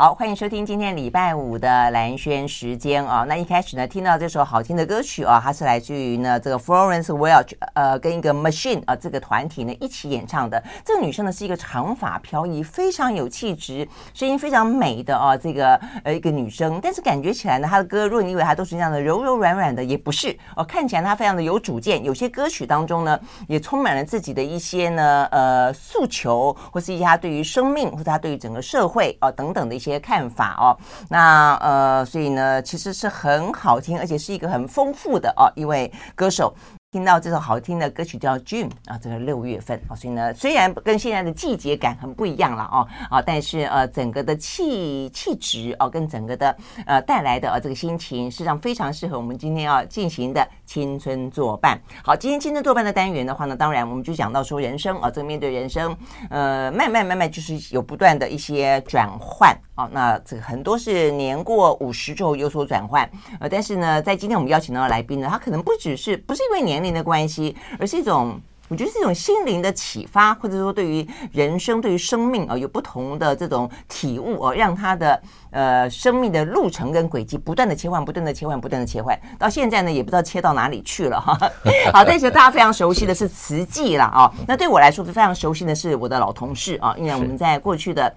好，欢迎收听今天礼拜五的蓝轩时间啊。那一开始呢，听到这首好听的歌曲啊，它是来自于呢这个 Florence Welch 呃跟一个 Machine 啊这个团体呢一起演唱的。这个女生呢是一个长发飘逸、非常有气质、声音非常美的啊这个呃一个女生。但是感觉起来呢，她的歌，如果你以为她都是这样的柔柔软软的，也不是哦。看起来她非常的有主见，有些歌曲当中呢也充满了自己的一些呢呃诉求，或是一些她对于生命或者她对于整个社会啊等等的一些。些看法哦，那呃，所以呢，其实是很好听，而且是一个很丰富的哦一位歌手。听到这首好听的歌曲叫《June》啊，这个六月份啊，所以呢，虽然跟现在的季节感很不一样了哦啊，但是呃，整个的气气质哦，跟整个的呃带来的呃这个心情，实际上非常适合我们今天要进行的青春作伴。好，今天青春作伴的单元的话呢，当然我们就讲到说人生啊，这个面对人生，呃，慢慢慢慢就是有不断的一些转换啊，那这个很多是年过五十之后有所转换，呃，但是呢，在今天我们邀请到的来宾呢，他可能不只是不是因为年。龄的关系，而是一种，我觉得是一种心灵的启发，或者说对于人生、对于生命啊，有不同的这种体悟哦，让他的呃生命的路程跟轨迹不断的切换，不断的切换，不断的切换，到现在呢，也不知道切到哪里去了哈。好，但是大家非常熟悉的是慈济了啊。那对我来说，非常熟悉的是我的老同事啊，因为我们在过去的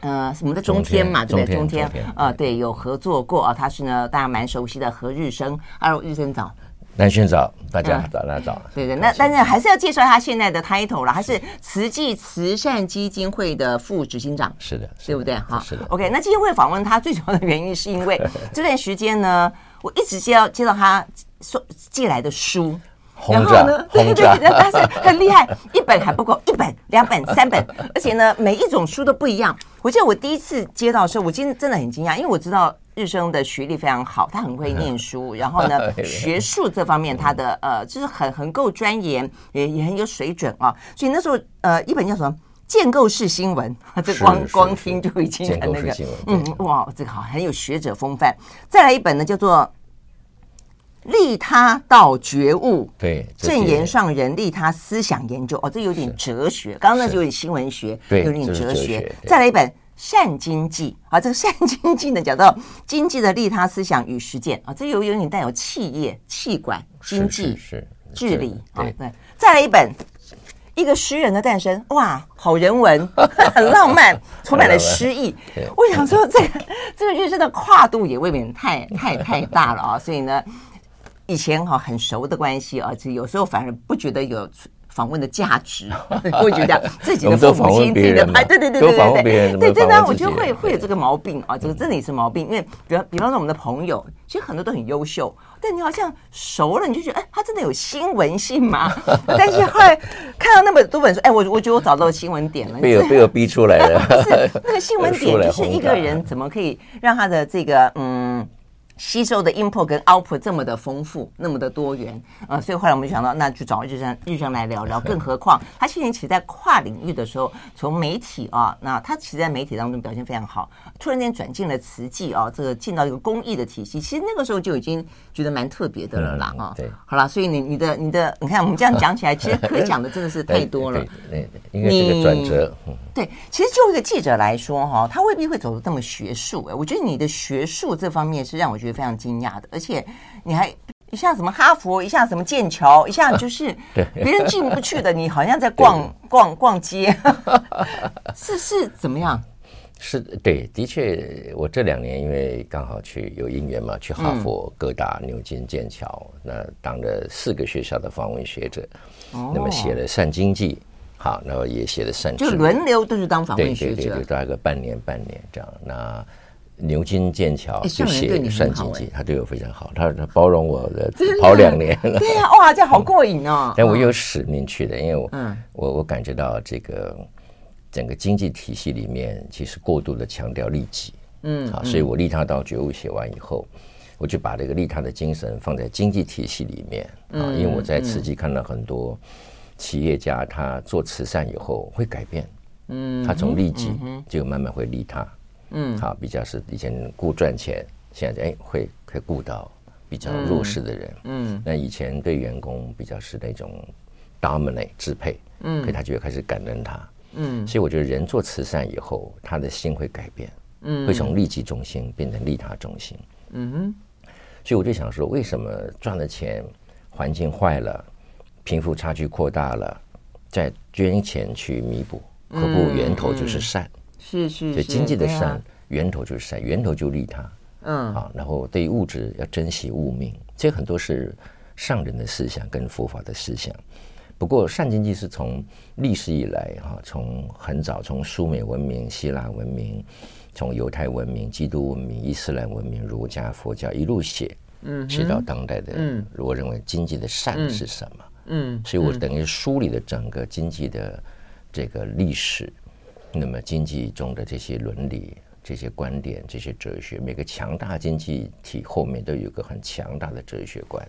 呃我们的中天嘛，对不对？中天啊，对，有合作过啊。他是呢，大家蛮熟悉的何日升，哈喽，日升早。兰萱早，大家早，大家早。对对，那但是还是要介绍他现在的 title 了，他是慈济慈善基金会的副执行长。是的，对不对？哈，是的。OK，那今天会访问他最主要的原因，是因为这段时间呢，我一直接到接到他说寄来的书，然后呢，对对 对，但是很厉害，一本还不够，一本、两本、三本，而且呢，每一种书都不一样。我记得我第一次接到的时候，我今天真的很惊讶，因为我知道。日升的学历非常好，他很会念书，然后呢，学术这方面他的呃，就是很很够钻研，也也很有水准啊。所以那时候呃，一本叫什么《建构式新闻》，这光光听就已经很那个，嗯，哇，这个好，很有学者风范。再来一本呢，叫做《利他到觉悟》，对，正言上人利他思想研究，哦，这有点哲学。刚刚那就有点新闻学，有点哲学。再来一本。善经济啊，这个善经济呢，讲到经济的利他思想与实践啊，这有有点带有企业、气管、经济、是治理啊。对，再来一本《一个诗人的诞生》，哇，好人文，很浪漫，充满了诗意。我想说，这个这个日升的跨度也未免太太太大了啊！所以呢，以前哈很熟的关系啊，就有时候反而不觉得有。访问的价值，我会觉得自己的父母亲、自己的哎，对对对对对对，对真的，我觉得会会有这个毛病啊，这个真的也是毛病。因为比方比方说我们的朋友，其实很多都很优秀，但你好像熟了，你就觉得哎，他真的有新闻性吗？但是后来看到那么多本书，哎，我我觉得我找到新闻点了，被我被我逼出来了。不是那个新闻点，就是一个人怎么可以让他的这个嗯。吸收的 input 跟 output 这么的丰富，那么的多元，呃，所以后来我们就想到，那就找日升日升来聊聊。更何况他去年其实在跨领域的时候，从媒体啊，那他其实在媒体当中表现非常好，突然间转进了慈济啊，这个进到一个公益的体系，其实那个时候就已经觉得蛮特别的了啦啊。对，好了，所以你你的你的，你看我们这样讲起来，其实可讲的真的是太多了。对对，因为这个转折。对，其实就一个记者来说哈，他未必会走的这么学术。哎，我觉得你的学术这方面是让我觉得非常惊讶的，而且你还一下什么哈佛，一下什么剑桥，一下就是 别人进不去的，你好像在逛逛逛街，是是怎么样？是对，的确，我这两年因为刚好去有姻缘嘛，去哈佛、哥大、牛津、剑桥，那当了四个学校的访问学者，那么写了善经济。好，然后也写的善，就轮流都是当访问学者，对对对，大概半年半年这样。那牛津、剑桥就写善经济，他对我非常好，他 他包容我的跑两年了。对呀，哇，这好过瘾哦！但我有使命去的，因为我我我感觉到这个整个经济体系里面其实过度的强调利己，嗯，好，所以我利他到觉悟写完以后，我就把这个利他的精神放在经济体系里面啊，因为我在慈济看到很多。企业家他做慈善以后会改变，嗯，他从利己就慢慢会利他，嗯，好，比较是以前顾赚钱，现在哎会会顾到比较弱势的人，嗯，那以前对员工比较是那种 dominate 支配，嗯，所以他就会开始感恩他，嗯，所以我觉得人做慈善以后，他的心会改变，嗯，会从利己中心变成利他中心，嗯哼。所以我就想说，为什么赚了钱，环境坏了，贫富差距扩大了，再捐钱去弥补，何不源头就是善？是是，所以经济的善源头就是善，源头就利他。嗯，好，然后对于物质要珍惜物命，这很多是上人的思想跟佛法的思想。不过善经济是从历史以来哈，从很早从苏美文明、希腊文明。从犹太文明、基督文明、伊斯兰文明、儒家、佛教一路写，嗯，写到当代的，嗯，我认为经济的善是什么？嗯，所以我等于梳理了整个经济的这个历史，那么经济中的这些伦理、这些观点、这些哲学，每个强大经济体后面都有一个很强大的哲学观。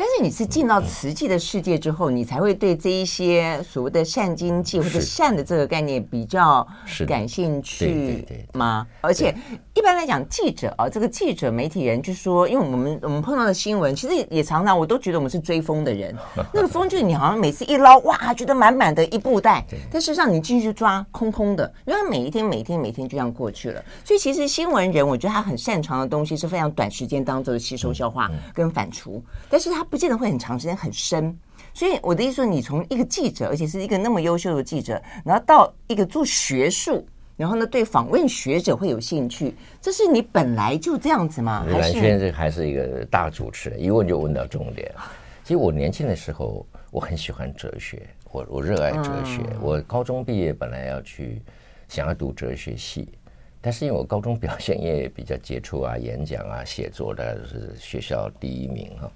但是你是进到慈济的世界之后，嗯、你才会对这一些所谓的善经济或者善的这个概念比较感兴趣吗？而且一般来讲，记者啊，这个记者媒体人就说，因为我们我们碰到的新闻，其实也常常我都觉得我们是追风的人。那个风就是你好像每次一捞哇，觉得满满的一布袋，但事实上你进去抓空空的，因为他每一天每一天每天就这样过去了。所以其实新闻人，我觉得他很擅长的东西是非常短时间当中的吸收消化跟反刍，但是他。他不见得会很长时间很深，所以我的意思说，你从一个记者，而且是一个那么优秀的记者，然后到一个做学术，然后呢，对访问学者会有兴趣，这是你本来就这样子吗？蓝轩这还是一个大主持人，一问就问到重点。其实我年轻的时候，我很喜欢哲学，我我热爱哲学。嗯、我高中毕业本来要去想要读哲学系，但是因为我高中表现也比较杰出啊，演讲啊，写作的是学校第一名哈。啊，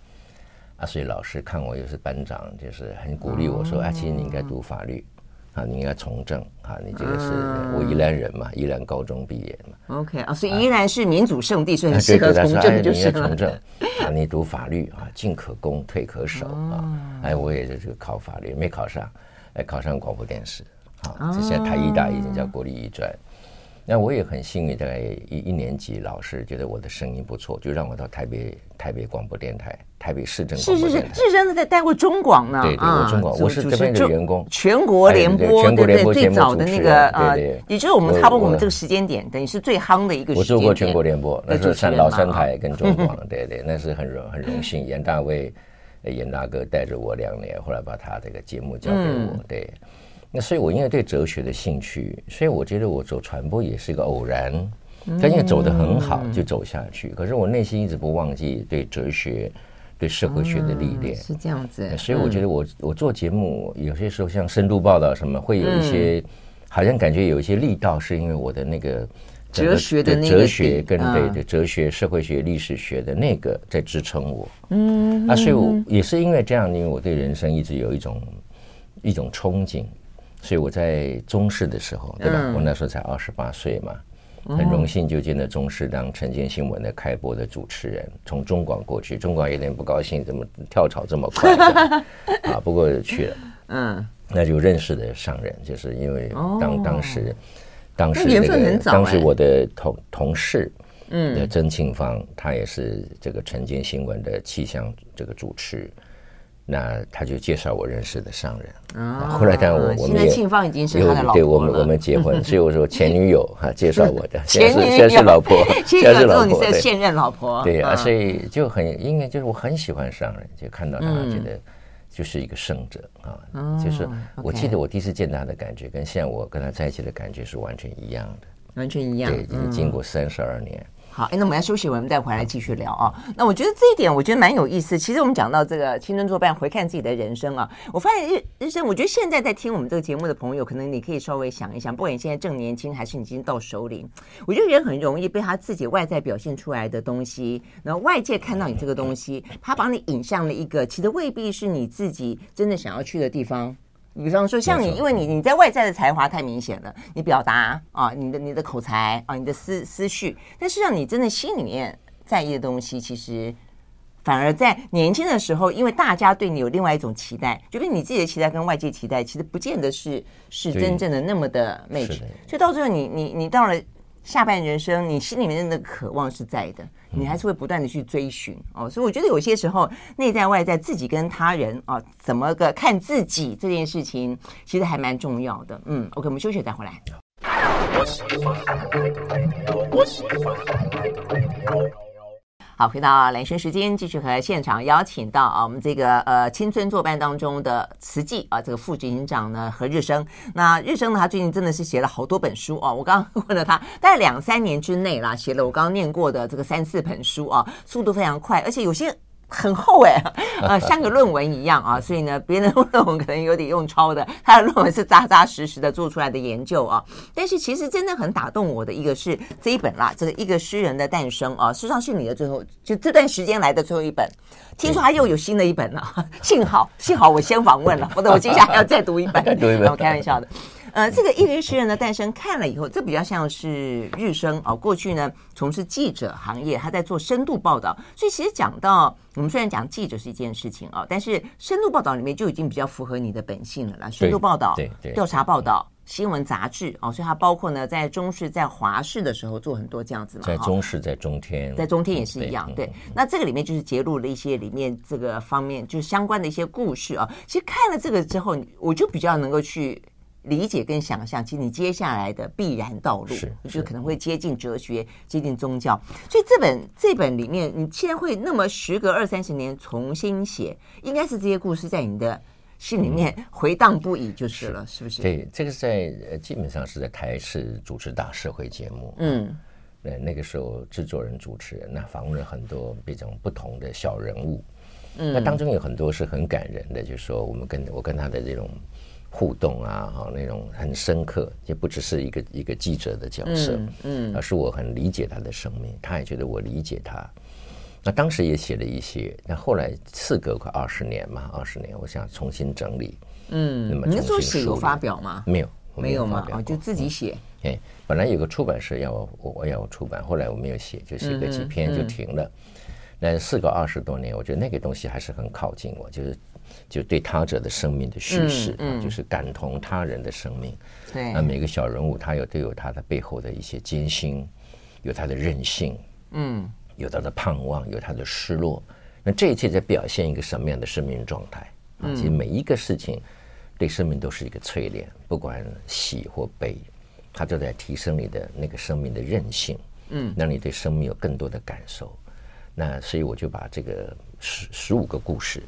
所以老师看我又是班长，就是很鼓励我说：“啊，其实你应该读法律，啊，你应该从政，啊，你这个是我宜兰人嘛，宜兰高中毕业嘛。”OK 啊，所以宜兰是民主圣地，所以很适合从政，就是从政啊，你读法律啊，进可攻，退可守啊。哎，我也是这个考法律，没考上，哎，考上广播电视，好，这现在台艺大已经叫国立艺专。那我也很幸运，大概一一年级老师觉得我的声音不错，就让我到台北台北广播电台、台北市政广播电台。是是是，是真的在带过中广呢。对对，我中广，我是这边的员工。全国联播，全国联播最早的那个呃，也就是我们差不多我们这个时间点，等于是最夯的一个时间点。我做过全国联播，那是三老三台跟中广，对对，那是很荣很荣幸。严大卫，严大哥带着我两年，后来把他这个节目交给我，对。那所以，我因为对哲学的兴趣，所以我觉得我走传播也是一个偶然。但因为走得很好，就走下去。可是我内心一直不忘记对哲学、对社会学的历练。是这样子。所以我觉得我我做节目有些时候像深度报道什么，会有一些好像感觉有一些力道，是因为我的那个哲学的哲学跟对的哲学、社会学、历史学的那个在支撑我。嗯。啊，所以我也是因为这样，因为我对人生一直有一种一种憧憬。所以我在中视的时候，对吧？嗯、我那时候才二十八岁嘛，很荣幸就进了中视当晨间新闻的开播的主持人。从中广过去，中广有点不高兴，怎么跳槽这么快？啊，不过去了。嗯，那就认识的上人，就是因为当当时，当时那个当时我的同同事，嗯，曾庆芳，他也是这个晨间新闻的气象这个主持。那他就介绍我认识的商人，啊，后来但我我们也现在庆芳已经是他的老婆，对我们我们结婚，所以我说前女友 哈介绍我的，现在是现在是老婆，现在是老婆，现任老婆，对啊，所以就很因为就是我很喜欢商人，就看到他觉得就是一个圣者啊，就是我记得我第一次见他的感觉，跟现在我跟他在一起的感觉是完全一样的，完全一样，对，已经经过三十二年。好，哎，那我们要休息，我们再回来继续聊啊。那我觉得这一点，我觉得蛮有意思。其实我们讲到这个青春作伴，回看自己的人生啊，我发现日日升，我觉得现在在听我们这个节目的朋友，可能你可以稍微想一想，不管你现在正年轻，还是你已经到首领，我觉得人很容易被他自己外在表现出来的东西，然后外界看到你这个东西，他把你引向了一个其实未必是你自己真的想要去的地方。比方说，像你，因为你你在外在的才华太明显了，你表达啊，你的你的口才啊，你的思思绪，但实际上你真的心里面在意的东西，其实反而在年轻的时候，因为大家对你有另外一种期待，就是你自己的期待跟外界期待，其实不见得是是真正的那么的 match，所以到最后你你你到了。下半人生，你心里面的渴望是在的，你还是会不断的去追寻哦。所以我觉得有些时候，内在外在，自己跟他人啊，怎么个看自己这件事情，其实还蛮重要的。嗯，OK，我们休息再回来。好，回到兰萱时间，继续和现场邀请到啊，我们这个呃青春作伴当中的慈济啊，这个副执行长呢何日升。那日升呢，他最近真的是写了好多本书啊。我刚刚 问了他，大概两三年之内啦，写了我刚刚念过的这个三四本书啊，速度非常快，而且有些。很厚哎，呃，像个论文一样啊，所以呢，别人的论文可能有点用抄的，他的论文是扎扎实实的做出来的研究啊。但是其实真的很打动我的一个是这一本啦，这个一个诗人的诞生啊，实际上是你的最后就这段时间来的最后一本。听说他又有新的一本了，幸好幸好我先访问了，否则我接下来要再读一本。读一本，我开玩笑的。呃，这个一个诗人的诞生看了以后，这比较像是日升啊。过去呢，从事记者行业，他在做深度报道，所以其实讲到我们虽然讲记者是一件事情啊，但是深度报道里面就已经比较符合你的本性了啦。深度报道、调查报道、新闻杂志哦，所以它包括呢，在中视、在华视的时候做很多这样子嘛。在中视，在中天，在中天也是一样。对，那这个里面就是揭露了一些里面这个方面就是相关的一些故事啊。其实看了这个之后，我就比较能够去。理解跟想象，其实你接下来的必然道路，是就可能会接近哲学，接近宗教。所以这本这本里面，你既然会那么时隔二三十年重新写，应该是这些故事在你的心里面回荡不已，就是了，是，是不是？对，这个是在基本上是在台视主持大社会节目，嗯，那那个时候制作人主持人，那访问了很多这种不同的小人物，嗯，那当中有很多是很感人的，就是说我们跟我跟他的这种。互动啊，哈，那种很深刻，也不只是一个一个记者的角色，嗯，而是我很理解他的生命，他也觉得我理解他。那当时也写了一些，那后来事隔快二十年嘛，二十年，我想重新整理，嗯，那么重新梳理。你那时候写有发表吗？没有，没有吗？哦，就自己写。哎，本来有个出版社要我，我要我出版，后来我没有写，就写个几篇就停了。那事隔二十多年，我觉得那个东西还是很靠近我，就是。就对他者的生命的叙事，嗯，就是感同他人的生命。对，那每个小人物他有都有他的背后的一些艰辛，有他的任性，嗯，有他的盼望，有他的失落。那这一切在表现一个什么样的生命状态？啊，其实每一个事情对生命都是一个淬炼，不管喜或悲，它都在提升你的那个生命的韧性，嗯，让你对生命有更多的感受。那所以我就把这个十十五个故事。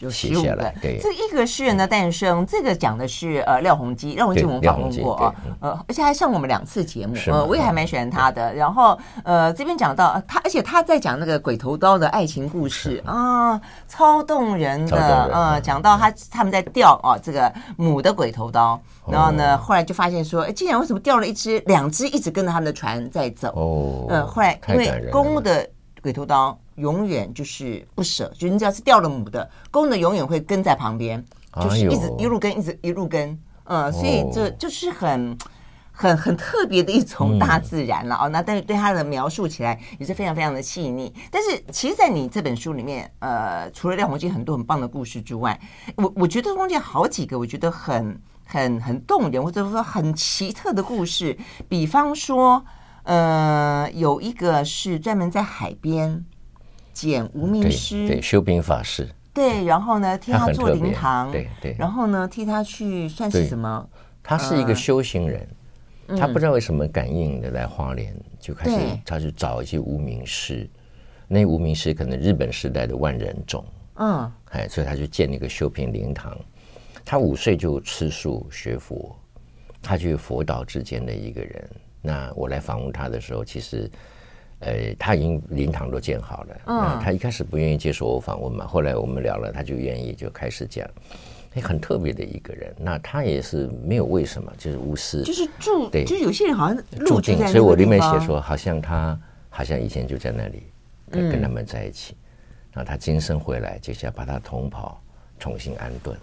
就写下来，对，这一个诗人的诞生，这个讲的是呃廖鸿基，廖鸿基我们访问过啊，呃，而且还上我们两次节目，呃，我也还蛮喜欢他的。然后呃，这边讲到他，而且他在讲那个鬼头刀的爱情故事啊，超动人的，呃，讲到他他们在钓啊这个母的鬼头刀，然后呢，后来就发现说，哎，竟然为什么钓了一只，两只一直跟着他们的船在走？哦，嗯，后来因为公的鬼头刀。永远就是不舍，就是你只要是掉了母的，公的永远会跟在旁边，就是一直一路跟，一直一路跟，嗯，所以这就是很很很特别的一种大自然了哦。那但是对它的描述起来也是非常非常的细腻。但是其实，在你这本书里面，呃，除了廖鸿基很多很棒的故事之外，我我觉得中间好几个我觉得很很很动人，或者说很奇特的故事。比方说，呃，有一个是专门在海边。捡无名尸，对，修平法师，对，然后呢，替他做灵堂，对对，然后呢，替他去算是什么？他是一个修行人，他不知道为什么感应的来花莲，就开始他去找一些无名尸，那无名尸可能日本时代的万人冢，嗯，哎，所以他就建那个修平灵堂。他五岁就吃素学佛，他就是佛道之间的一个人。那我来访问他的时候，其实。呃，他已经灵堂都建好了。嗯，他一开始不愿意接受我访问嘛，后来我们聊了，他就愿意，就开始讲。哎，很特别的一个人。那他也是没有为什么，就是无私，就是住，对，就是有些人好像住进，所以我里面写说，好像他好像以前就在那里跟跟他们在一起，然后他今生回来，就是要把他同袍重新安顿。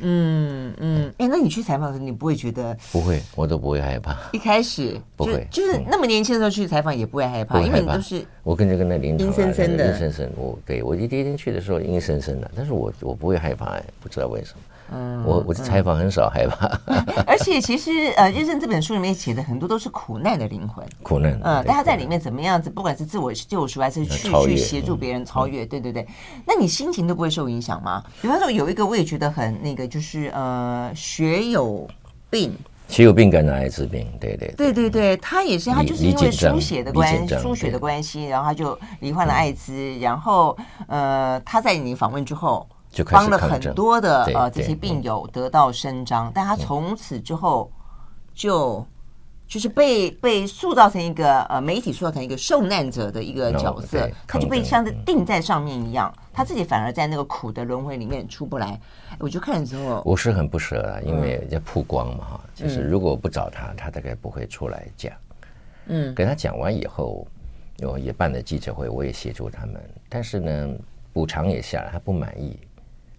嗯嗯，哎、欸，那你去采访的时候，你不会觉得？不会，我都不会害怕。一开始 不会，就是那么年轻的时候去采访也不会害怕，因为你都是我跟着跟那灵堂阴森森的，阴森森。我对我第一天去的时候阴森森的，但是我我不会害怕，哎，不知道为什么。嗯，我我的采访很少害怕，而且其实呃，日升这本书里面写的很多都是苦难的灵魂，苦难，嗯，但他在里面怎么样子，不管是自我救赎还是去去协助别人超越，对对对，那你心情都不会受影响吗？比方说有一个我也觉得很那个，就是呃，血有病？血有病感染艾滋病？对对对。对对，他也是，他就是因为输血的关输血的关系，然后他就罹患了艾滋，然后呃，他在你访问之后，就帮了很多的呃这些病友得到伸张，但他从此之后就。就是被被塑造成一个呃媒体塑造成一个受难者的一个角色他就被像是定在上面一样，他自己反而在那个苦的轮回里面出不来。我就看了之后，我是很不舍啊，因为要曝光嘛哈，嗯、就是如果不找他，他大概不会出来讲。嗯，给他讲完以后，我也办了记者会，我也协助他们，但是呢，补偿也下来，他不满意，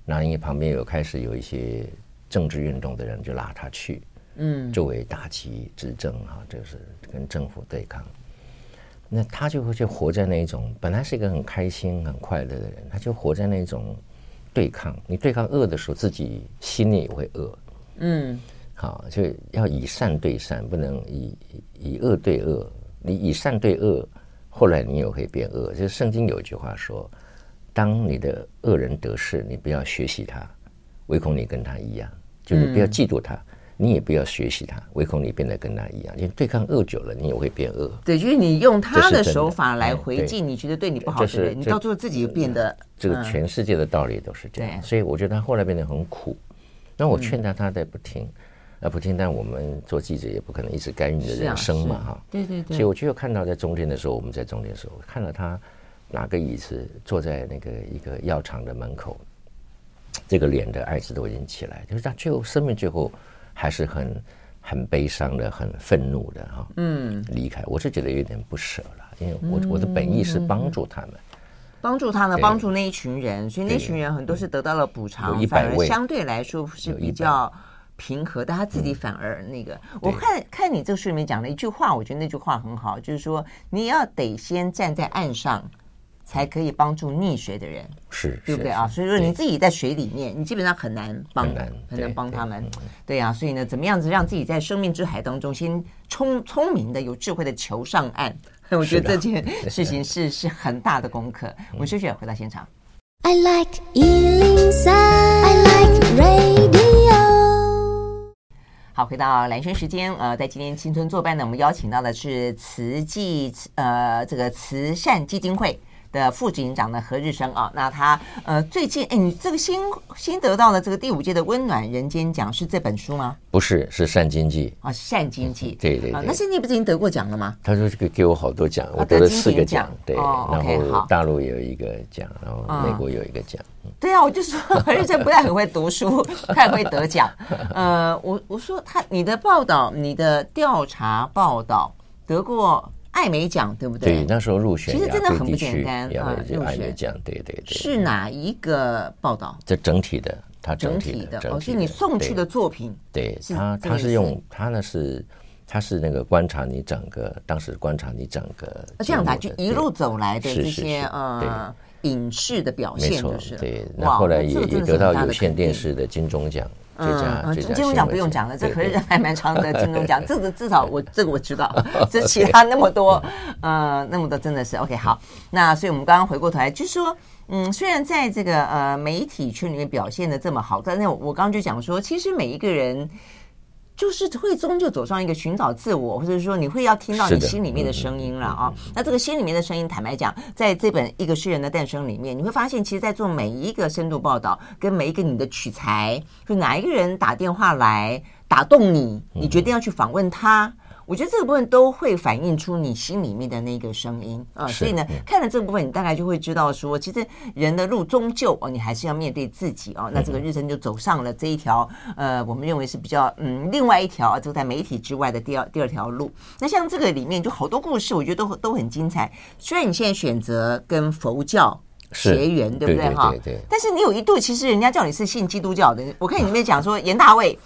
那因为旁边有开始有一些政治运动的人就拉他去。嗯，作为打击执政哈，就是跟政府对抗，那他就会就活在那一种本来是一个很开心很快乐的人，他就活在那种对抗。你对抗恶的时候，自己心里也会恶。嗯，好，就要以善对善，不能以以恶对恶。你以善对恶，后来你也会变恶。就是圣经有一句话说：当你的恶人得势，你不要学习他，唯恐你跟他一样，就你不要嫉妒他。嗯你也不要学习他，唯恐你变得跟他一样。因为对抗恶久了，你也会变恶。对，就是你用他的手法来回敬你觉得对你不好的人，你到最后自己就变得。这个全世界的道理都是这样，所以我觉得他后来变得很苦。那我劝他，他在不听，啊不听。但我们做记者也不可能一直干预你的人生嘛，哈。对对对。所以我就看到在中间的时候，我们在中间的时候，看到他拿个椅子坐在那个一个药厂的门口，这个脸的艾滋都已经起来，就是他最后生命最后。还是很很悲伤的，很愤怒的哈。嗯，离开，我是觉得有点不舍了，因为我我的本意是帮助他们，帮助他们，帮助那一群人，所以那群人很多是得到了补偿，反而相对来说是比较平和，但他自己反而那个。我看看你这个书里面讲了一句话，我觉得那句话很好，就是说你要得先站在岸上。才可以帮助溺水的人，是对不对啊？所以说你自己在水里面，你基本上很难帮，很难帮他们。对啊，所以呢，怎么样子让自己在生命之海当中先聪聪明的、有智慧的求上岸？我觉得这件 事情是是很大的功课。我们休息，回到现场。I like 103, I like radio。好，回到蓝轩时间。呃，在今天青春作伴呢，我们邀请到的是慈济呃这个慈善基金会。的副警长呢何日生啊，那他呃最近哎，你这个新新得到的这个第五届的温暖人间奖是这本书吗？不是，是善经济啊，善经济、嗯，对对那是你不是已经得过奖了吗？他说这个给我好多奖，我得了四个奖，对，哦、然后大陆有一个奖，然后美国有一个奖。嗯、对啊，我就说何日生不太很会读书，太会得奖。呃，我我说他你的报道，你的调查报道得过。艾美奖对不对？对，那时候入选，其实真的很不简单啊！入选奖，对对对。是哪一个报道？这整体的，他整体的，哦，是你送去的作品。对他，他是用他呢是，他是那个观察你整个，当时观察你整个这样的，就一路走来的这些呃影视的表现，就是对。那后来也也得到有线电视的金钟奖。嗯，金钟奖不用讲了，这可是还蛮长的 金钟奖，这个至少我这个我知道，这其他那么多，呃，那么多真的是 OK 好。那所以我们刚刚回过头来，就是说，嗯，虽然在这个呃媒体圈里面表现的这么好，但是我刚刚就讲说，其实每一个人。就是会终究走上一个寻找自我，或者说你会要听到你心里面的声音了啊。那这个心里面的声音，坦白讲，在这本《一个诗人的诞生》里面，你会发现，其实，在做每一个深度报道，跟每一个你的取材，就哪一个人打电话来打动你，你决定要去访问他。我觉得这个部分都会反映出你心里面的那个声音啊，所以呢，看了这个部分，你大概就会知道说，其实人的路终究哦，你还是要面对自己哦。那这个日升就走上了这一条呃，我们认为是比较嗯，另外一条啊就在媒体之外的第二第二条路。那像这个里面就好多故事，我觉得都都很精彩。虽然你现在选择跟佛教结缘，对不对哈？但是你有一度其实人家叫你是信基督教的，我看你里面讲说严大卫。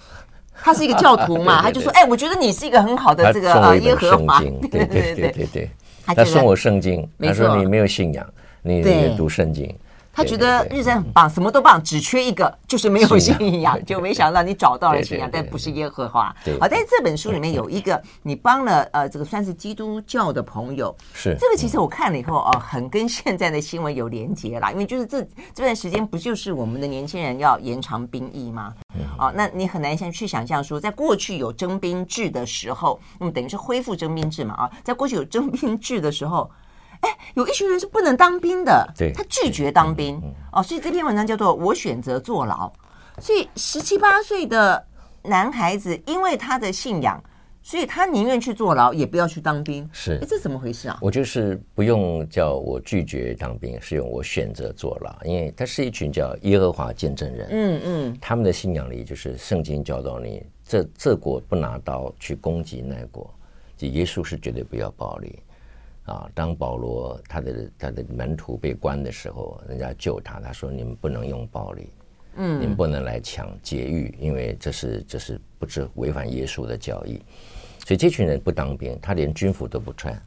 他是一个教徒嘛，他就说：“哎，我觉得你是一个很好的这个呃耶和华。”对对对对对，他送我圣经，他说：“你没有信仰，你读圣经。”他觉得日神很棒，什么都棒，只缺一个，就是没有信仰。就没想到你找到了信仰，但不是耶和华。好，但是这本书里面有一个，你帮了呃，这个算是基督教的朋友。是这个，其实我看了以后哦，很跟现在的新闻有连结啦。因为就是这这段时间不就是我们的年轻人要延长兵役吗？哦，那你很难先去想象说，在过去有征兵制的时候，那么等于是恢复征兵制嘛？啊，在过去有征兵制的时候。哎，有一群人是不能当兵的，对，他拒绝当兵嗯嗯哦，所以这篇文章叫做《我选择坐牢》。所以十七八岁的男孩子，因为他的信仰，所以他宁愿去坐牢，也不要去当兵。是，哎，这怎么回事啊？我就是不用叫我拒绝当兵，是用我选择坐牢，因为他是一群叫耶和华见证人。嗯嗯，他们的信仰里就是圣经教导你，这这国不拿刀去攻击那国，就耶稣是绝对不要暴力。啊，当保罗他的他的门徒被关的时候，人家救他，他说：“你们不能用暴力，嗯，你们不能来抢劫狱，因为这是这是不是违反耶稣的教义。”所以这群人不当兵，他连军服都不穿，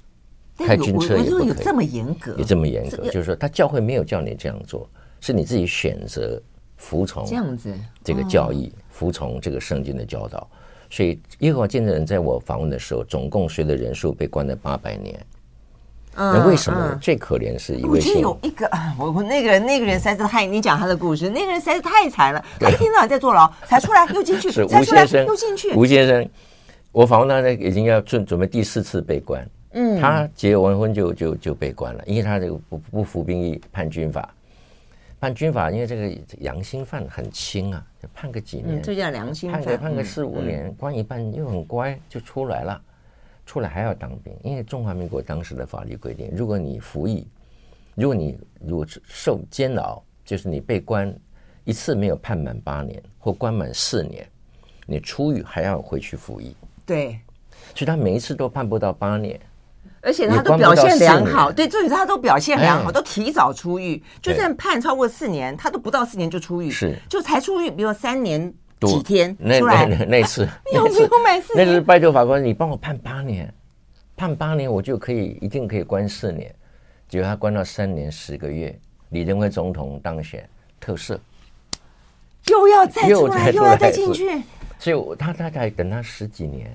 开军车也不可以。有这么严格？有这么严格？就是说，他教会没有叫你这样做，是你自己选择服从这样子这个教义，服从这个圣经的教导。所以耶和华见证人在我访问的时候，总共随的人数被关了八百年。那为什么、嗯、最可怜是一位？我觉得有一个，我我那个人那个人实在是太……你讲他的故事，那个人实在是太惨了。他一天到晚在坐牢，才出来又进去，是才出来又进去。吴先生，我访问他呢，已经要准准备第四次被关。嗯，他结完婚就就就被关了，因为他这个不不服兵役判军法，判军法，因为这个良心犯很轻啊，判个几年，嗯、这叫良心犯，判个判个四五年，嗯、关一半又很乖，就出来了。出来还要当兵，因为中华民国当时的法律规定，如果你服役，如果你如果受监牢，就是你被关一次没有判满八年或关满四年，你出狱还要回去服役。对，所以他每一次都判不到八年，而且他都表现良好。对，重点是他都表现良好，都提早出狱。就算判超过四年，他都不到四年就出狱，是就才出狱，比如三年。几天那那那那次，那次 那次拜托法官，你帮我判八年，判八年我就可以一定可以关四年，结果他关到三年十个月，李登辉总统当选特赦，又要再出来，又要再进去，所以他大概等他十几年，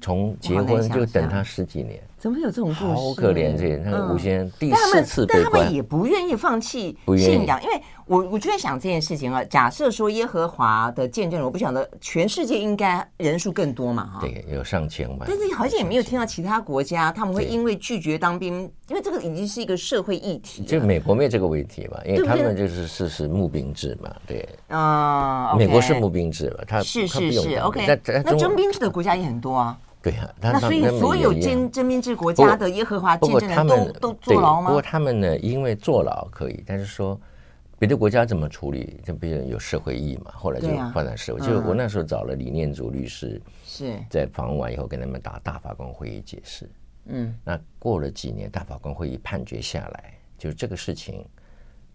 从结婚就等他十几年。怎么有这种故事？好可怜，这那个吴先生第四次被关，但他们也不愿意放弃信仰，因为我我就在想这件事情啊。假设说耶和华的见证人，我不晓得全世界应该人数更多嘛？哈，对，有上千万。但是好像也没有听到其他国家他们会因为拒绝当兵，因为这个已经是一个社会议题。就美国没有这个问题嘛？因为他们就是是是募兵制嘛，对。啊，美国是募兵制嘛？他是是是 OK。那那征兵制的国家也很多啊。对呀，那所以所有征征兵制国家的耶和华见证人都都坐牢吗？不过他们呢，因为坐牢可以，但是说别的国家怎么处理？就比如有社会意义嘛，后来就发展社会。就我那时候找了李念祖律师，是在访问完以后跟他们打大法官会议解释。嗯，那过了几年，大法官会议判决下来，就是这个事情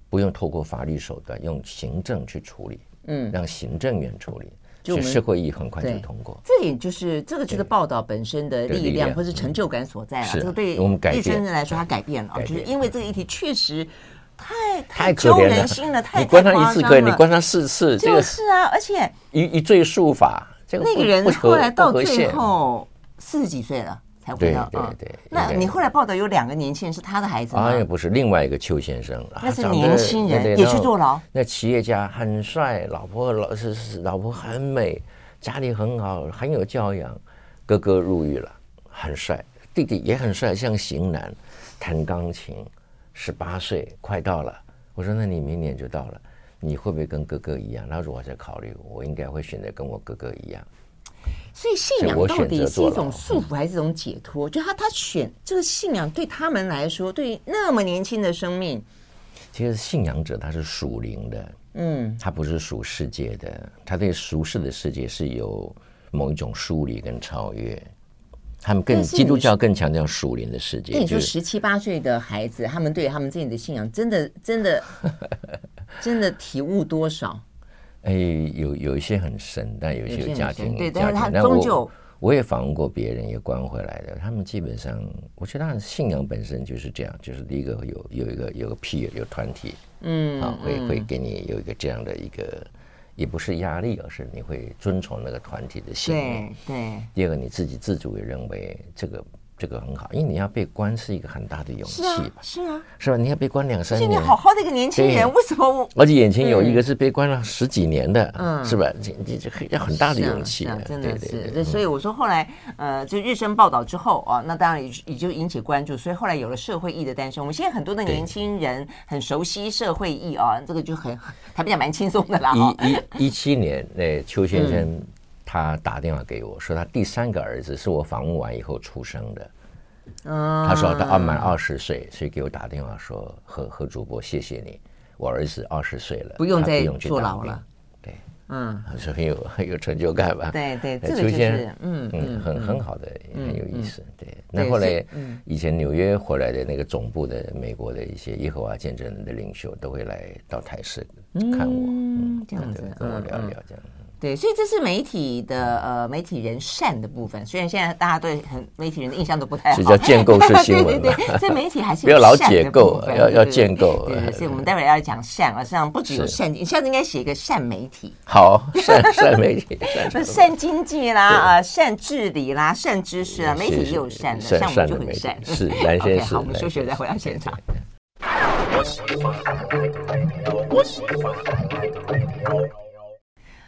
不用透过法律手段，用行政去处理，嗯，让行政院处理。就社会议很快就通过，这也就是这个就是报道本身的力量或是成就感所在了。这个对叶先生来说，他改变了，就是因为这个议题确实太太揪人心了，太你关他一次可以，你关他四次，就是啊，而且一一罪数法，这个那个人后来到最后四十几岁了。才回到对对对，那你后来报道有两个年轻人是他的孩子吗？啊，也不是，另外一个邱先生，那是年轻人也去坐牢。那企业家很帅，老婆老是是老婆很美，家里很好，很有教养。哥哥入狱了，很帅，弟弟也很帅，像型男，弹钢琴，十八岁快到了。我说那你明年就到了，你会不会跟哥哥一样？他说我在考虑，我应该会选择跟我哥哥一样。所以信仰到底是一种束缚还是一种解脱？就他他选这个信仰对他们来说，对于那么年轻的生命，其实信仰者他是属灵的，嗯，他不是属世界的，他对俗世的世界是有某一种疏离跟超越。他们更基督教更强调属灵的世界。那你说十七八岁的孩子，他们对他们自己的信仰，真的真 的真的体悟多少？哎，有有一些很深，但有一些家庭，对，但是他终究，我也访问过别人，也关回来的。他们基本上，我觉得他的信仰本身就是这样，就是第一个有有一个有个 peer 有团体，嗯，啊，会会给你有一个这样的一个，也不是压力，而是你会遵从那个团体的信念。对对。第二个，你自己自主也认为这个。这个很好，因为你要被关是一个很大的勇气吧？是啊，是吧？你要被关两三年，你好好的一个年轻人，为什么我？而且眼前有一个是被关了十几年的，嗯，是吧？这这这要很大的勇气，真的是。所以我说后来，呃，就日升报道之后啊，那当然也也就引起关注，所以后来有了社会意义的诞生。我们现在很多的年轻人很熟悉社会意义啊，这个就很他比较蛮轻松的啦。一一一七年，那邱先生。他打电话给我说，他第三个儿子是我访问完以后出生的。啊，他说他二满二十岁，所以给我打电话说：“何何主播，谢谢你，我儿子二十岁了，不用再坐牢了。”对，嗯，是很有很有成就感吧？对对，这个就是嗯嗯很很好的，很有意思。对，那后来以前纽约回来的那个总部的美国的一些耶和华见证人的领袖都会来到台视看我，嗯，这样子跟我聊聊这样。对，所以这是媒体的呃媒体人善的部分。虽然现在大家对很媒体人的印象都不太好，是叫建构式新闻。对对对，所以媒体还是 不要老解构，要要建构。对，所以我们待会儿要讲善，实际上不只有善，你下次应该写一个善媒体。好，善善媒体，善经济啦啊，善治理啦，善知识啊，媒体也有善的，像我们就很善。是蓝 先生。好，我们休息再回到现场。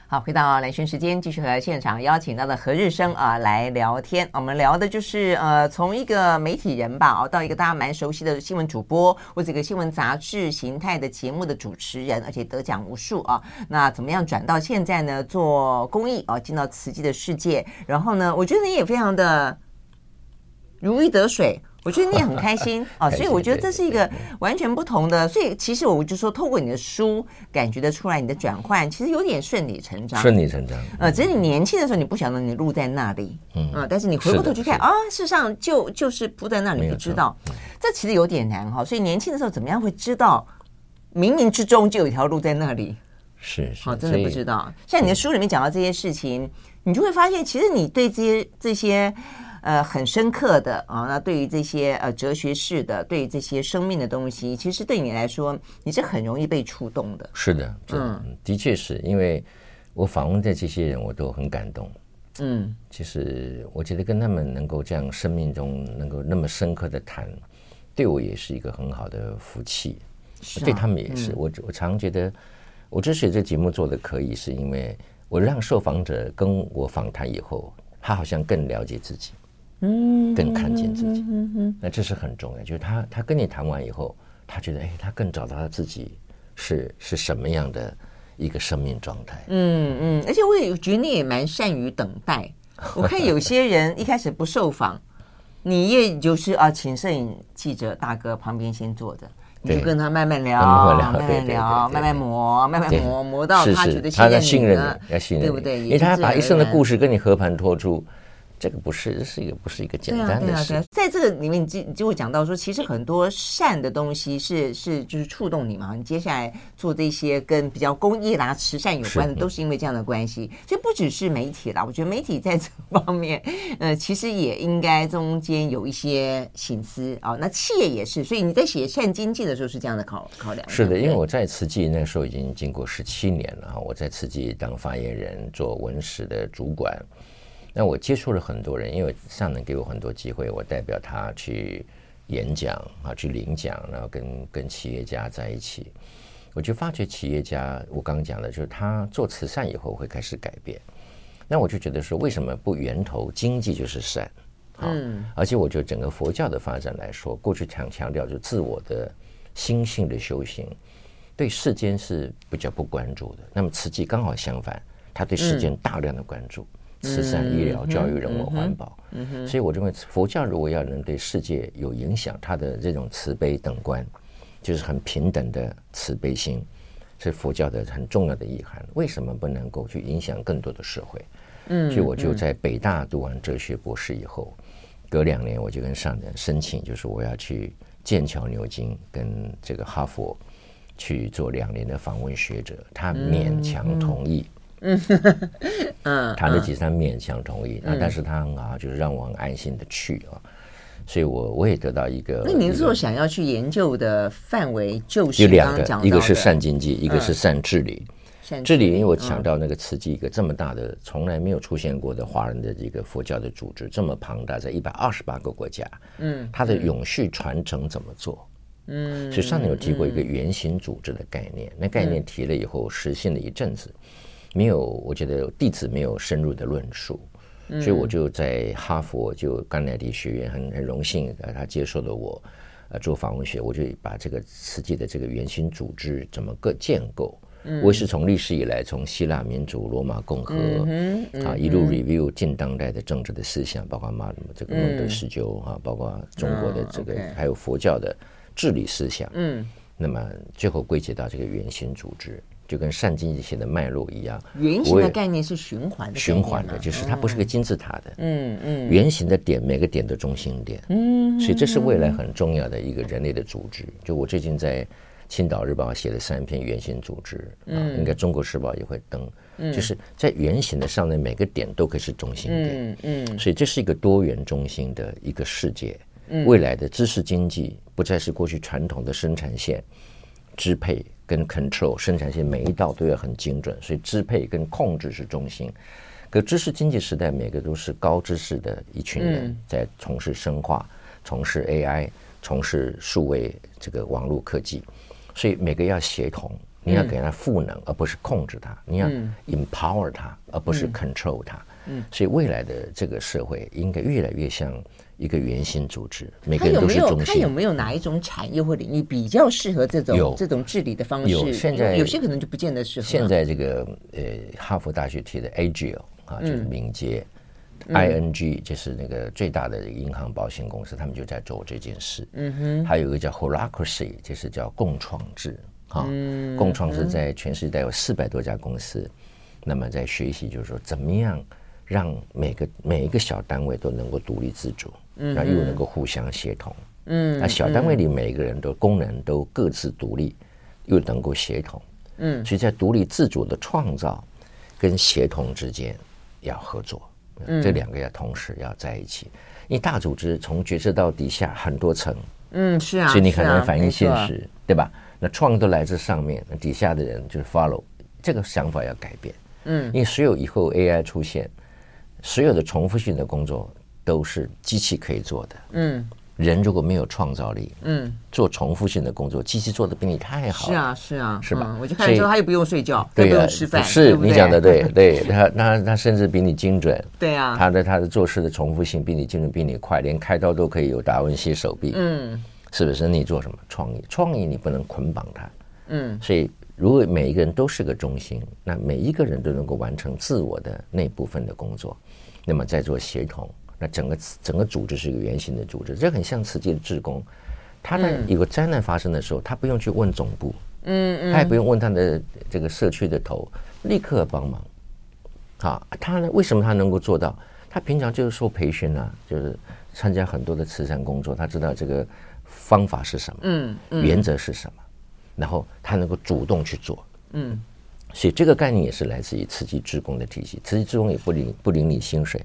好，回到蓝轩时间，继续和现场邀请到的何日升啊来聊天。我们聊的就是呃，从一个媒体人吧，哦，到一个大家蛮熟悉的新闻主播，或者一个新闻杂志形态的节目的主持人，而且得奖无数啊。那怎么样转到现在呢？做公益啊，进到慈济的世界，然后呢，我觉得你也非常的如鱼得水。我觉得你也很开心啊，所以我觉得这是一个完全不同的。所以其实我就说，透过你的书，感觉得出来你的转换其实有点顺理成章。顺理成章。呃，只是你年轻的时候你不晓得你路在那里，嗯，但是你回过头去看啊，事实上就就是铺在那里，你不知道。这其实有点难哈。所以年轻的时候怎么样会知道，冥冥之中就有一条路在那里？是是，好，真的不知道。像你的书里面讲到这些事情，你就会发现，其实你对这些这些。呃，很深刻的啊，那对于这些呃哲学式的，对于这些生命的东西，其实对你来说，你是很容易被触动的。是的，嗯，的确是因为我访问的这些人，我都很感动。嗯，其实我觉得跟他们能够这样生命中能够那么深刻的谈，对我也是一个很好的福气，是啊，对他们也是。嗯，我我常觉得，我之所以这节目做的可以，是因为我让受访者跟我访谈以后，他好像更了解自己。嗯，更看见自己，嗯嗯，那这是很重要。就是他，他跟你谈完以后，他觉得，哎，他更找到他自己是是什么样的一个生命状态。嗯嗯，而且我也觉得你也蛮善于等待。我看有些人一开始不受访，你也就是啊，请摄影记者大哥旁边先坐着，你就跟他慢慢聊，慢慢聊，慢慢磨，慢慢磨，磨到他觉得信任你，要信任，对不对？因为他把一生的故事跟你和盘托出。这个不是，是一个不是一个简单的事。在这个里面，你就就会讲到说，其实很多善的东西是是就是触动你嘛。你接下来做这些跟比较公益啦、慈善有关的，都是因为这样的关系。所以不只是媒体啦，我觉得媒体在这方面，呃，其实也应该中间有一些心思啊。那企业也是，所以你在写善经济的时候是这样的考考量。是的，因为我在慈济那时候已经经过十七年了，我在慈济当发言人，做文史的主管。那我接触了很多人，因为上能给我很多机会，我代表他去演讲啊，去领奖，然后跟跟企业家在一起，我就发觉企业家，我刚刚讲的就是他做慈善以后会开始改变。那我就觉得说，为什么不源头经济就是善？嗯，而且我觉得整个佛教的发展来说，过去强强调就自我的心性的修行，对世间是比较不关注的。那么慈济刚好相反，他对世间大量的关注。慈善、医疗、教育、人文、环保，所以我认为佛教如果要能对世界有影响，它的这种慈悲等观，就是很平等的慈悲心，是佛教的很重要的意涵。为什么不能够去影响更多的社会？嗯，所以我就在北大读完哲学博士以后，隔两年我就跟上人申请，就是我要去剑桥、牛津跟这个哈佛去做两年的访问学者，他勉强同意。嗯 嗯，谈了几三勉强同意，那但是他很好，就是让我很安心的去啊。所以我我也得到一个。那您说想要去研究的范围就是有两个，一个是善经济，一个是善治理。治理，因为我强调那个慈济一个这么大的，从来没有出现过的华人的这个佛教的组织，这么庞大，在一百二十八个国家，嗯，它的永续传承怎么做？嗯，所以上面有提过一个原型组织的概念，那概念提了以后实现了一阵子，没有，我觉得弟子没有深入的论述。所以我就在哈佛就甘乃迪学院很很荣幸，呃，他接受了我，呃，做访问学，我就把这个实际的这个原型组织怎么个建构，我也是从历史以来，从希腊民主、罗马共和啊一路 review 近当代的政治的思想，包括马这个孟德斯鸠啊，包括中国的这个还有佛教的治理思想，嗯，那么最后归结到这个原型组织。就跟善经济学的脉络一样，圆形的概念是循环的，循环的，就是它不是个金字塔的，嗯嗯，圆形的点每个点的中心点，嗯，所以这是未来很重要的一个人类的组织。就我最近在青岛日报写了三篇圆形组织，嗯，应该中国时报也会登，就是在圆形的上面每个点都可以是中心点，嗯，所以这是一个多元中心的一个世界，未来的知识经济不再是过去传统的生产线支配。跟 control 生产线每一道都要很精准，所以支配跟控制是中心。可知识经济时代，每个都是高知识的一群人在从事生化、从事 AI、从事数位这个网络科技，所以每个要协同，你要给他赋能，而不是控制他；你要 empower 他，而不是 control 他。所以未来的这个社会应该越来越像。一个圆形组织，每个人都是中心。它有，没有哪一种产业或领域比较适合这种这种治理的方式？有，现在有些可能就不见得适合。现在这个呃，哈佛大学提的 Agile 啊，就是敏捷、嗯、，ING 就是那个最大的银行保险公司，他们就在做这件事。嗯哼。还有一个叫 Holacracy，就是叫共创制。哈，嗯、共创制在全世界有四百多家公司，嗯、那么在学习，就是说怎么样让每个每一个小单位都能够独立自主。那又能够互相协同，嗯，那小单位里每一个人的功能都各自独立，又能够协同，嗯，所以在独立自主的创造跟协同之间要合作，嗯，这两个要同时要在一起。因为大组织从决策到底下很多层，嗯，是啊，所以你很难反映现实，对吧？那创意都来自上面，那底下的人就是 follow，这个想法要改变，嗯，因为所有以后 AI 出现，所有的重复性的工作。都是机器可以做的。嗯，人如果没有创造力，嗯，做重复性的工作，机器做的比你太好。是啊，是啊，是吧？我就看说他又不用睡觉，对，不用吃饭，是你讲的对，对他，他他甚至比你精准。对啊，他的他的做事的重复性比你精准，比你快，连开刀都可以有达文西手臂。嗯，是不是？你做什么创意？创意你不能捆绑它。嗯，所以如果每一个人都是个中心，那每一个人都能够完成自我的那部分的工作，那么再做协同。那整个整个组织是一个圆形的组织，这很像慈济的志工。他在有个灾难发生的时候，他不用去问总部，嗯嗯，他也不用问他的这个社区的头，立刻帮忙。啊，他呢，为什么他能够做到？他平常就是受培训啊，就是参加很多的慈善工作，他知道这个方法是什么，嗯，原则是什么，然后他能够主动去做，嗯，所以这个概念也是来自于慈济志工的体系。慈济志工也不领不领你薪水。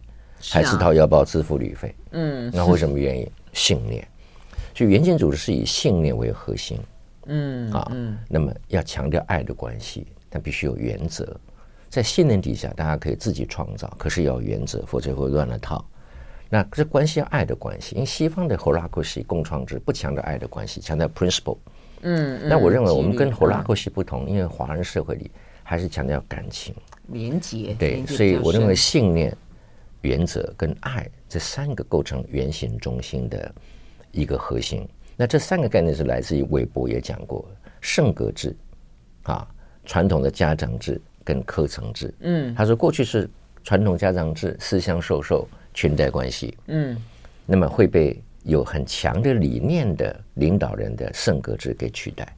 还是掏腰包支付旅费，嗯，那为什么原因？信念，所以原建组织是以信念为核心，嗯啊，那么要强调爱的关系，但必须有原则，在信念底下，大家可以自己创造，可是要有原则，否则会乱了套。那这关系要爱的关系，因为西方的 Holacracy 共创制不强调爱的关系，强调 principle，嗯，那我认为我们跟 Holacracy 不同，因为华人社会里还是强调感情、连结，对，所以我认为信念。原则跟爱这三个构成原型中心的一个核心。那这三个概念是来自于韦伯也讲过圣格制啊，传统的家长制跟课程制。嗯，他说过去是传统家长制，私相授受，裙带关系。嗯，那么会被有很强的理念的领导人的圣格制给取代。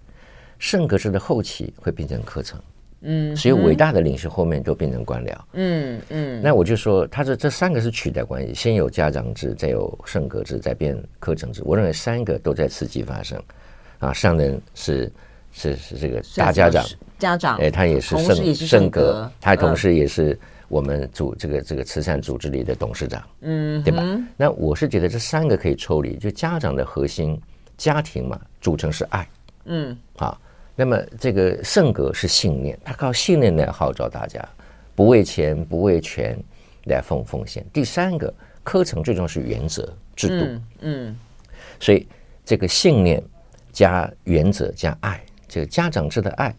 圣格制的后期会变成科层。嗯，所以伟大的领袖后面都变成官僚。嗯嗯，那我就说，他这这三个是取代关系，先有家长制，再有圣格制，再变课程制。我认为三个都在刺激发生。啊，上人是是是这个大家长，家长，哎，他也是圣圣格，他同时也是我们组这个这个慈善组织里的董事长，嗯，对吧？那我是觉得这三个可以抽离，就家长的核心家庭嘛，组成是爱，嗯，好，那么这个圣格是信念，他靠信念来号召大家，不为钱不为权来奉奉献。第三个课程最重要是原则制度，嗯，嗯，所以这个信念加原则加爱。这个家长制的爱，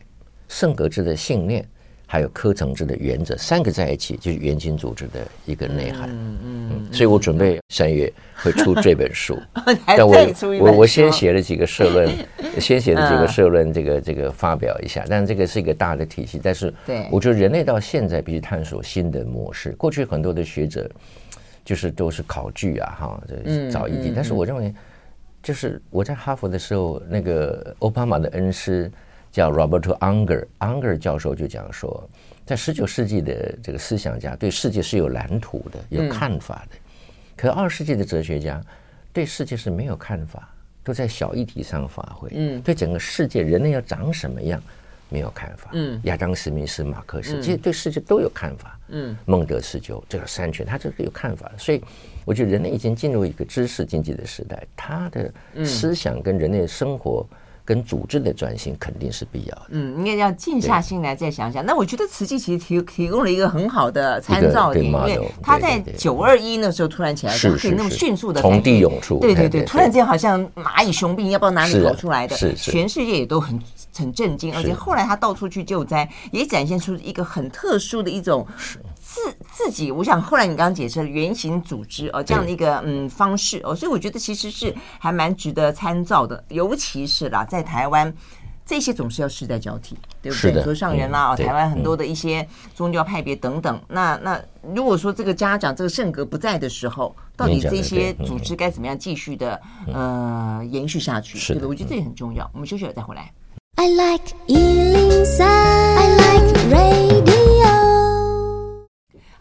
圣格制的信念，还有科层制的原则，三个在一起就是元晶组织的一个内涵。嗯嗯，嗯，所以我准备三月会出这本书，但我我我先写了几个社论，先写了几个社论，这个这个发表一下。但这个是一个大的体系，但是我觉得人类到现在必须探索新的模式。过去很多的学者就是都是考据啊，哈，找意见，但是我认为。就是我在哈佛的时候，那个奥巴马的恩师叫 Roberto Unger，Unger 教授就讲说，在十九世纪的这个思想家对世界是有蓝图的、有看法的，可二世纪的哲学家对世界是没有看法，都在小议题上发挥。嗯，对整个世界人类要长什么样没有看法。嗯，亚当·史密斯、马克思其实对世界都有看法。嗯，孟德斯鸠这个三权，他这个有看法，所以。我觉得人类已经进入一个知识经济的时代，他的思想跟人类的生活跟组织的转型肯定是必要的。嗯，应该要静下心来再想想。那我觉得慈济其实提提供了一个很好的参照点，因为他在九二一那时候突然起来，是可以那么迅速的从地涌出。对对对，突然间好像蚂蚁雄兵，要不知道哪里跑出来的，是全世界也都很很震惊。而且后来他到处去救灾，也展现出一个很特殊的一种。自自己，我想后来你刚刚解释了原型组织哦，这样的一个嗯方式哦，所以我觉得其实是还蛮值得参照的，尤其是啦，在台湾这些总是要世代交替，对不对？和上人啦，哦，台湾很多的一些宗教派别等等，那那如果说这个家长这个圣格不在的时候，到底这些组织该怎么样继续的呃延续下去？对不对？我觉得这也很重要。我们休息了再回来。I like 103, I like radio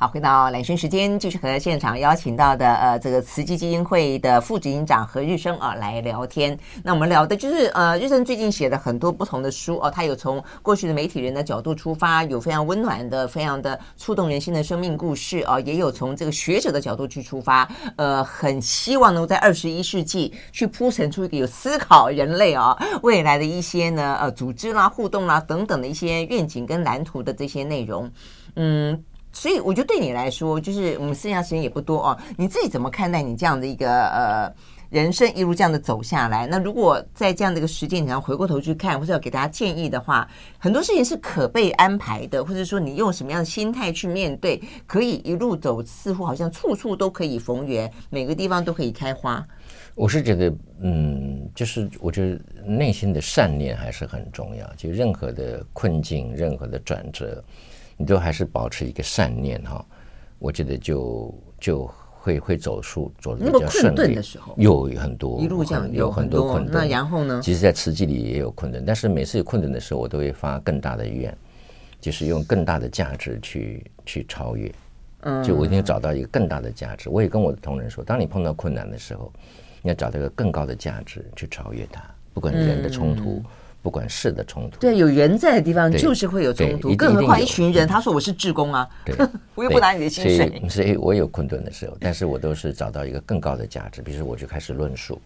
好，回到兰萱时间，继续和现场邀请到的呃，这个慈济基金会的副执行长何日升啊来聊天。那我们聊的就是呃，日升最近写的很多不同的书哦，他有从过去的媒体人的角度出发，有非常温暖的、非常的触动人心的生命故事哦，也有从这个学者的角度去出发，呃，很希望能够在二十一世纪去铺陈出一个有思考人类啊、未来的一些呢呃组织啦、互动啦等等的一些愿景跟蓝图的这些内容，嗯。所以我觉得对你来说，就是我们剩下时间也不多哦。你自己怎么看待你这样的一个呃人生一路这样的走下来？那如果在这样的一个时间，你要回过头去看，或者要给大家建议的话，很多事情是可被安排的，或者说你用什么样的心态去面对，可以一路走，似乎好像处处都可以逢源，每个地方都可以开花。我是觉得，嗯，就是我觉得内心的善念还是很重要。就任何的困境，任何的转折。你都还是保持一个善念哈，我觉得就就会会走出走的比较顺利。有很多一路这样有很多困顿，那然后呢？其实，在慈济里也有困顿，但是每次有困顿的时候，我都会发更大的愿，就是用更大的价值去去超越。嗯，就我一定要找到一个更大的价值。我也跟我的同仁说，当你碰到困难的时候，你要找到一个更高的价值去超越它，不管人的冲突。不管是的冲突，对，有人在的地方就是会有冲突，更何况一群人。他说我是志工啊，我又不拿你的薪水。所以，我有困顿的时候，但是我都是找到一个更高的价值。比如说，我就开始论述，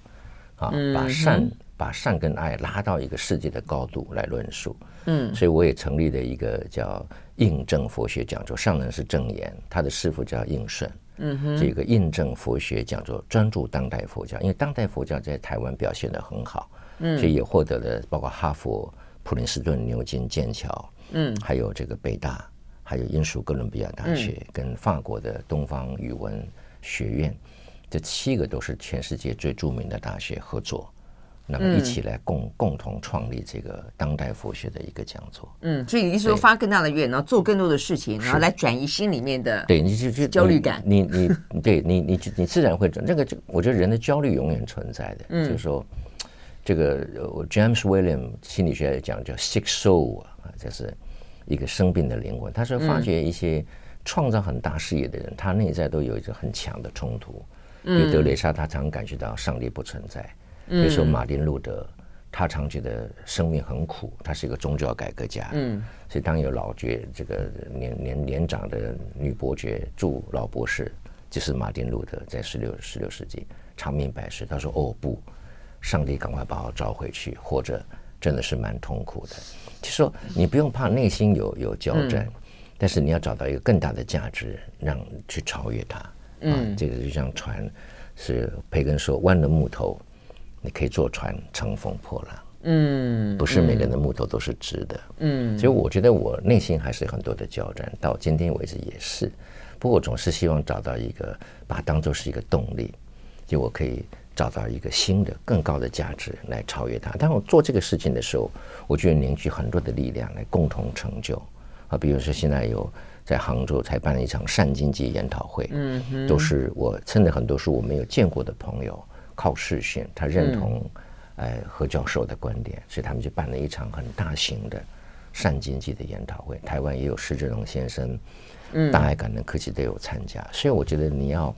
啊，把善把善跟爱拉到一个世界的高度来论述。嗯，所以我也成立了一个叫印证佛学讲座，上人是证言，他的师傅叫印顺。嗯哼，这个印证佛学讲座专注当代佛教，因为当代佛教在台湾表现的很好。嗯，所以也获得了包括哈佛、普林斯顿、牛津、剑桥，嗯，还有这个北大，还有英属哥伦比亚大学，跟法国的东方语文学院，这七个都是全世界最著名的大学合作，那么一起来共共同创立这个当代佛学的一个讲座。嗯，所以你是说发更大的愿，然后做更多的事情，然后来转移心里面的对，你就就焦虑感，你你对你你你自然会转。这个就我觉得人的焦虑永远存在的，就是说。这个 James William 心理学讲叫 sick soul 啊，就是一个生病的灵魂。他说，发觉一些创造很大事业的人，他内在都有一个很强的冲突。比如德蕾莎，他常感觉到上帝不存在。嗯比如说马丁路德，他常觉得生命很苦，他是一个宗教改革家，嗯，所以当有老爵这个年年年长的女伯爵祝老博士，就是马丁路德在十六十六世纪长命百岁，他说哦不，上帝赶快把我召回去，或者真的是蛮痛苦的。就说你不用怕内心有有交战，嗯、但是你要找到一个更大的价值，让去超越它。嗯、啊，这个就像船，是培根说弯的木头，你可以坐船乘风破浪。嗯，不是每个人的木头都是直的。嗯，所以我觉得我内心还是很多的交战，到今天为止也是。不过我总是希望找到一个，把它当做是一个动力，就我可以找到一个新的、更高的价值来超越它。当我做这个事情的时候，我觉得凝聚很多的力量来共同成就。啊，比如说现在有在杭州才办了一场善经济研讨会，嗯哼，都是我真的很多是我没有见过的朋友，靠视讯，他认同。哎，何教授的观点，所以他们就办了一场很大型的善经济的研讨会。台湾也有施志荣先生，嗯，大爱感恩科技都有参加。所以我觉得你要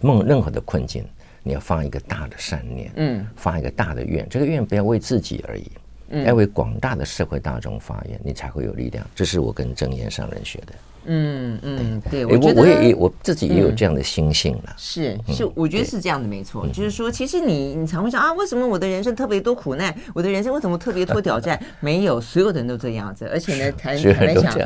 梦任何的困境，你要放一个大的善念，嗯，放一个大的愿，这个愿不要为自己而已，嗯，要为广大的社会大众发愿，你才会有力量。这是我跟正言上人学的。嗯嗯，对，我我也我自己也有这样的心性了。是是，我觉得是这样的，没错。就是说，其实你你常会想啊，为什么我的人生特别多苦难？我的人生为什么特别多挑战？没有，所有的人都这样子。而且呢，坦坦白讲，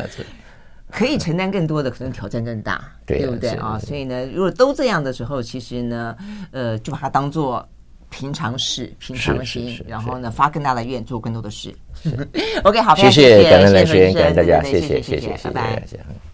可以承担更多的，可能挑战更大，对不对啊？所以呢，如果都这样的时候，其实呢，呃，就把它当做平常事、平常心，然后呢，发更大的愿，做更多的事。OK，好，谢谢感恩来学，感谢大家，谢谢谢谢谢谢，拜拜。